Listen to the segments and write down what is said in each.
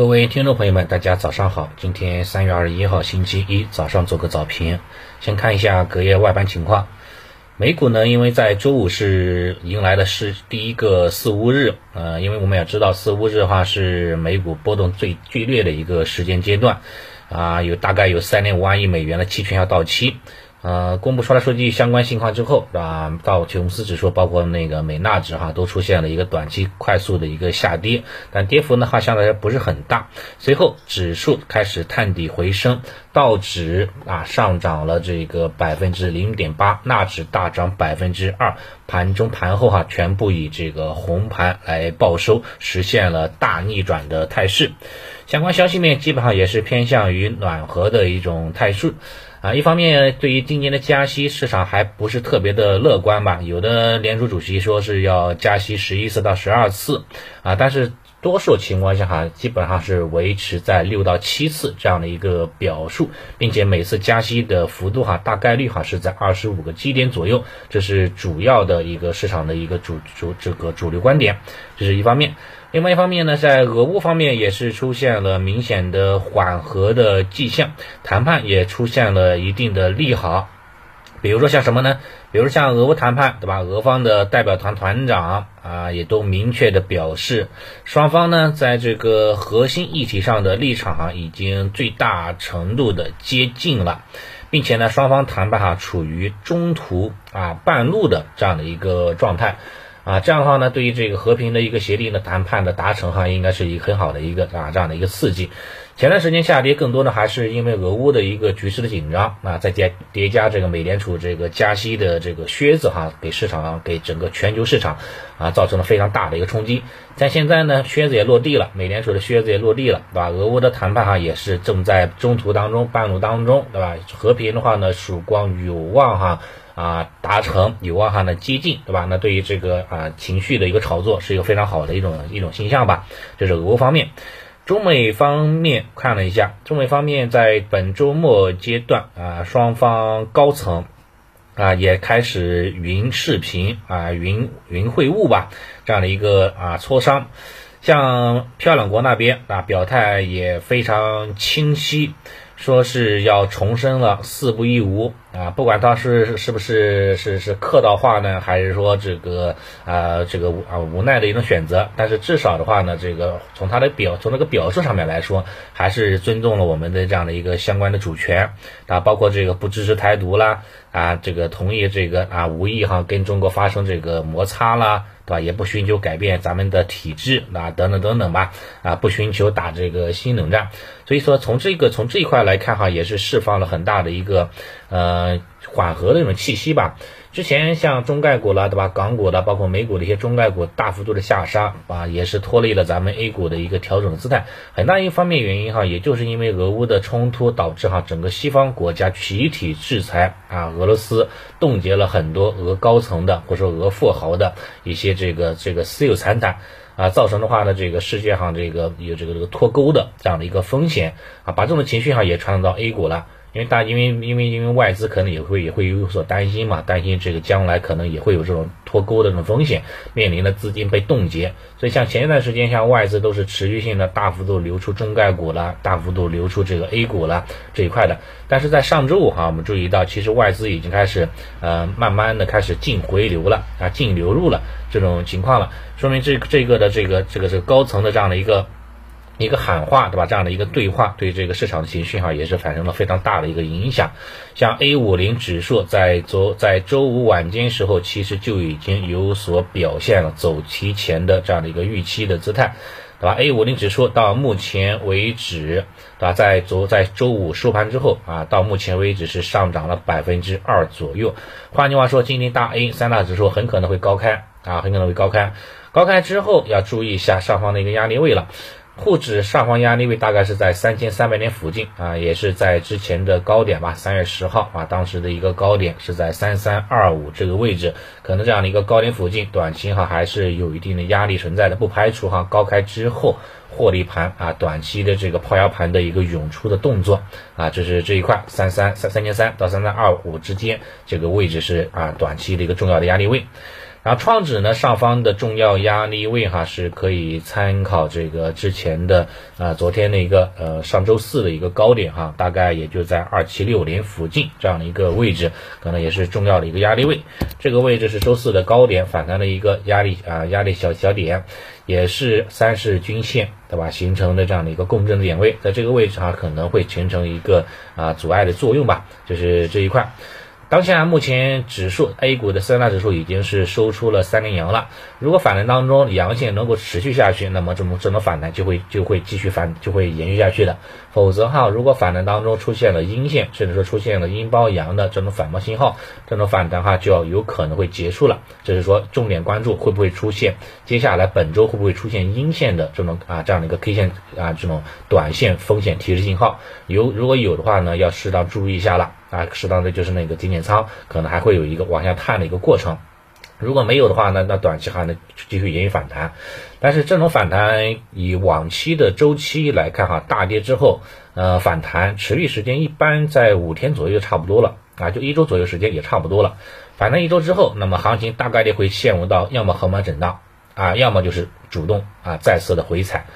各位听众朋友们，大家早上好。今天三月二十一号，星期一早上做个早评。先看一下隔夜外盘情况。美股呢，因为在周五是迎来的是第一个四五日，呃，因为我们也知道四五日的话是美股波动最剧烈的一个时间阶段，啊，有大概有三点五万亿美元的期权要到期。呃，公布出来数据相关情况之后，啊，道琼斯指数包括那个美纳指哈都出现了一个短期快速的一个下跌，但跌幅呢哈相对来说不是很大。随后指数开始探底回升，道指啊上涨了这个百分之零点八，纳指大涨百分之二，盘中盘后哈全部以这个红盘来报收，实现了大逆转的态势。相关消息面基本上也是偏向于暖和的一种态势。啊，一方面对于今年的加息，市场还不是特别的乐观吧？有的联储主席说是要加息十一次到十二次，啊，但是多数情况下哈，基本上是维持在六到七次这样的一个表述，并且每次加息的幅度哈，大概率哈是在二十五个基点左右，这是主要的一个市场的一个主主这个主流观点，这是一方面。另外一方面呢，在俄乌方面也是出现了明显的缓和的迹象，谈判也出现了一定的利好。比如说像什么呢？比如像俄乌谈判，对吧？俄方的代表团团长啊，也都明确的表示，双方呢在这个核心议题上的立场哈，已经最大程度的接近了，并且呢，双方谈判哈处于中途啊半路的这样的一个状态。啊，这样的话呢，对于这个和平的一个协定的谈判的达成哈，应该是一个很好的一个啊这样的一个刺激。前段时间下跌更多的还是因为俄乌的一个局势的紧张啊，再叠叠加这个美联储这个加息的这个靴子哈，给市场给整个全球市场啊造成了非常大的一个冲击。但现在呢，靴子也落地了，美联储的靴子也落地了，对吧？俄乌的谈判哈也是正在中途当中、半路当中，对吧？和平的话呢，曙光有望哈。啊，达成有望哈呢接近，对吧？那对于这个啊情绪的一个炒作是一个非常好的一种一种现象吧。这是俄乌方面，中美方面看了一下，中美方面在本周末阶段啊，双方高层啊也开始云视频啊云云会晤吧，这样的一个啊磋商。像漂亮国那边啊表态也非常清晰。说是要重申了四不一无啊，不管他是是不是是是客套话呢，还是说这个啊这个啊无奈的一种选择，但是至少的话呢，这个从他的表从那个表述上面来说，还是尊重了我们的这样的一个相关的主权啊，包括这个不支持台独啦啊，这个同意这个啊无意哈跟中国发生这个摩擦啦。对吧？也不寻求改变咱们的体制啊，等等等等吧，啊，不寻求打这个新冷战。所以说，从这个从这一块来看哈，也是释放了很大的一个呃缓和的一种气息吧。之前像中概股啦，对吧？港股的，包括美股的一些中概股大幅度的下杀啊，也是拖累了咱们 A 股的一个调整的姿态。很大一方面原因哈，也就是因为俄乌的冲突导致哈，整个西方国家集体制裁啊，俄罗斯冻结了很多俄高层的或者说俄富豪的一些这个这个私有财产啊，造成的话呢，这个世界上这个有这个这个脱钩的这样的一个风险啊，把这种情绪哈也传导到 A 股了。因为大，因为因为因为外资可能也会也会有所担心嘛，担心这个将来可能也会有这种脱钩的这种风险，面临的资金被冻结，所以像前一段时间，像外资都是持续性的大幅度流出中概股了，大幅度流出这个 A 股了这一块的。但是在上周五哈，我们注意到，其实外资已经开始呃慢慢的开始净回流了啊，净流入了这种情况了，说明这这个的这个这个是高层的这样的一个。一个喊话，对吧？这样的一个对话，对这个市场的情绪哈，也是产生了非常大的一个影响。像 A 五零指数在昨在周五晚间时候，其实就已经有所表现了，走提前的这样的一个预期的姿态，对吧？A 五零指数到目前为止，对吧？在昨在周五收盘之后啊，到目前为止是上涨了百分之二左右。换句话说，今天大 A 三大指数很可能会高开啊，很可能会高开。高开之后要注意一下上方的一个压力位了。沪指上方压力位大概是在三千三百点附近啊，也是在之前的高点吧，三月十号啊，当时的一个高点是在三三二五这个位置，可能这样的一个高点附近，短期哈还是有一定的压力存在的，不排除哈高开之后获利盘啊，短期的这个抛压盘的一个涌出的动作啊，这是这一块三三三三千三到三三二五之间这个位置是啊短期的一个重要的压力位。然后创指呢上方的重要压力位哈是可以参考这个之前的啊昨天的一个呃上周四的一个高点哈，大概也就在二七六零附近这样的一个位置，可能也是重要的一个压力位。这个位置是周四的高点反弹的一个压力啊压力小小点，也是三十均线对吧形成的这样的一个共振点位，在这个位置哈可能会形成一个啊阻碍的作用吧，就是这一块。当下目前指数 A 股的三大指数已经是收出了三连阳了。如果反弹当中阳线能够持续下去，那么这种这种反弹就会就会继续反就会延续下去的。否则哈，如果反弹当中出现了阴线，甚至说出现了阴包阳的这种反包信号，这种反弹哈就要有可能会结束了。就是说重点关注会不会出现接下来本周会不会出现阴线的这种啊这样的一个 K 线啊这种短线风险提示信号。有如果有的话呢，要适当注意一下了。啊，适当的就是那个减减仓，可能还会有一个往下探的一个过程。如果没有的话呢，那短期还能继续延续反弹。但是这种反弹以往期的周期来看哈，大跌之后，呃，反弹持续时间一般在五天左右就差不多了啊，就一周左右时间也差不多了。反弹一周之后，那么行情大概率会陷入到要么横盘震荡啊，要么就是主动啊再次的回踩。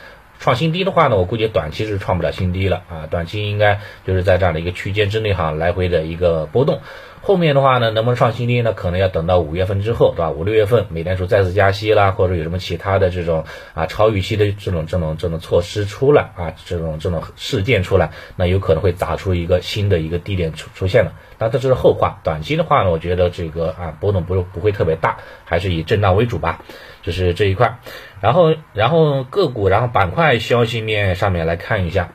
创新低的话呢，我估计短期是创不了新低了啊，短期应该就是在这样的一个区间之内哈，来回的一个波动。后面的话呢，能不能创新低呢？可能要等到五月份之后，对吧？五六月份美联储再次加息啦，或者有什么其他的这种啊超预期的这种这种这种措施出来啊，这种这种事件出来，那有可能会砸出一个新的一个低点出出现了。那这是后话，短期的话呢，我觉得这个啊波动不不会特别大，还是以震荡为主吧，就是这一块。然后然后个股，然后板块消息面上面来看一下。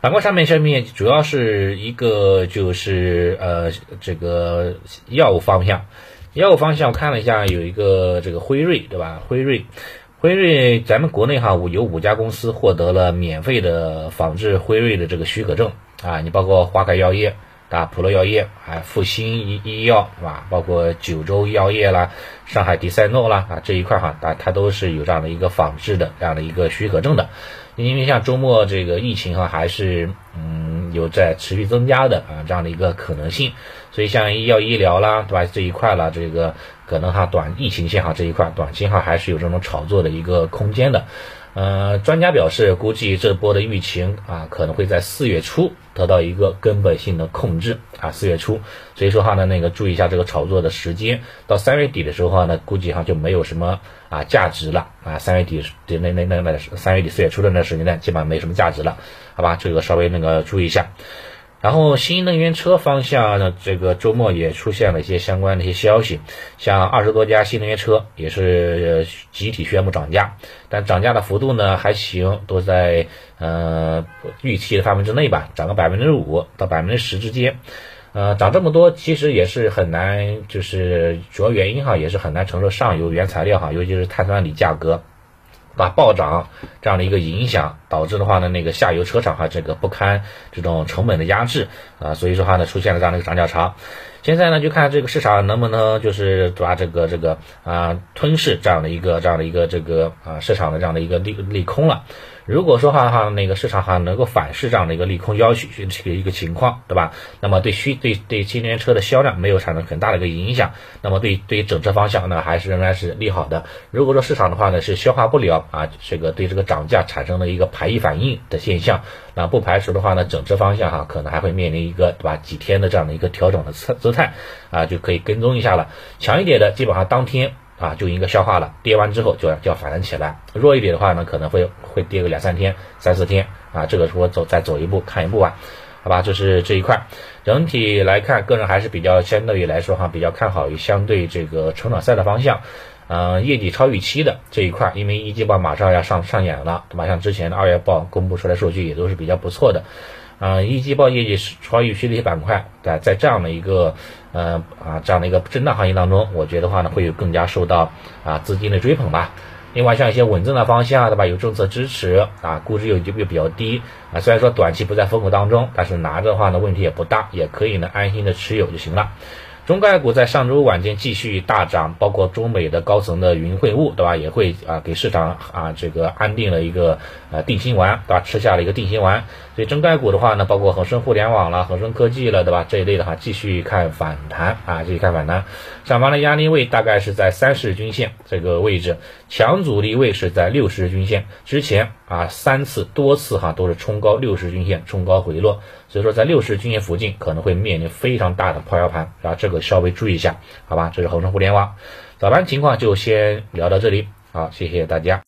板块上面下面主要是一个就是呃这个药物方向，药物方向我看了一下，有一个这个辉瑞对吧？辉瑞，辉瑞，咱们国内哈有五家公司获得了免费的仿制辉瑞的这个许可证啊，你包括华凯药业。啊，普乐药业，还复兴医医药是吧？包括九州药业啦，上海迪赛诺啦，啊这一块哈，啊它都是有这样的一个仿制的这样的一个许可证的。因为像周末这个疫情哈，还是嗯有在持续增加的啊这样的一个可能性，所以像医药医疗啦，对吧？这一块啦，这个可能哈短疫情线哈这一块，短期哈还是有这种炒作的一个空间的。呃，专家表示，估计这波的疫情啊，可能会在四月初得到一个根本性的控制啊，四月初，所以说哈呢，那个注意一下这个炒作的时间，到三月底的时候呢，估计哈就没有什么啊价值了。啊，三月底的那那那那三月底四月初的那时间段，基本上没什么价值了，好吧，这个稍微那个注意一下。然后新能源车方向呢，这个周末也出现了一些相关的一些消息，像二十多家新能源车也是集体宣布涨价，但涨价的幅度呢还行，都在呃预期的范围之内吧，涨个百分之五到百分之十之间，呃涨这么多其实也是很难，就是主要原因哈也是很难承受上游原材料哈，尤其是碳酸锂价格。把暴涨这样的一个影响，导致的话呢，那个下游车厂哈，这个不堪这种成本的压制啊，所以说话呢，出现了这样的一个涨价潮。现在呢，就看这个市场能不能就是抓这个这个啊吞噬这样的一个这样的一个这个啊市场的这样的一个利利空了。如果说哈哈那个市场哈能够反噬这样的一个利空要求这个一个情况，对吧？那么对需对对新能源车的销量没有产生很大的一个影响，那么对对于整车方向呢还是仍然是利好的。如果说市场的话呢是消化不了啊这个对这个涨价产生了一个排异反应的现象，那不排除的话呢整车方向哈可能还会面临一个对吧几天的这样的一个调整的姿姿态啊就可以跟踪一下了。强一点的基本上当天。啊，就应该消化了，跌完之后就要就要反弹起来。弱一点的话呢，可能会会跌个两三天、三四天啊。这个说走再走一步看一步啊，好吧，这是这一块。整体来看，个人还是比较相对于来说哈，比较看好于相对这个成长赛的方向。嗯，业绩超预期的这一块，因为一季报马上要上上演了，对吧？像之前的二月报公布出来数据也都是比较不错的。啊，一季报业绩是超预期的一些板块，在在这样的一个呃啊这样的一个震荡行情当中，我觉得话呢会有更加受到啊资金的追捧吧。另外像一些稳增的方向，对吧？有政策支持啊，估值又又比较低啊。虽然说短期不在风口当中，但是拿着的话呢问题也不大，也可以呢安心的持有就行了。中概股在上周晚间继续大涨，包括中美的高层的云会晤，对吧？也会啊给市场啊这个安定了一个呃定心丸，对吧？吃下了一个定心丸。所以中概股的话呢，包括恒生互联网了、恒生科技了，对吧？这一类的话继续看反弹啊，继续看反弹。上方的压力位大概是在三十均线这个位置，强阻力位是在六十均线之前啊三次多次哈都是冲高六十均线，冲高回落，所以说在六十均线附近可能会面临非常大的抛压盘，啊这个。稍微注意一下，好吧，这是恒生互联网早盘情况，就先聊到这里，好，谢谢大家。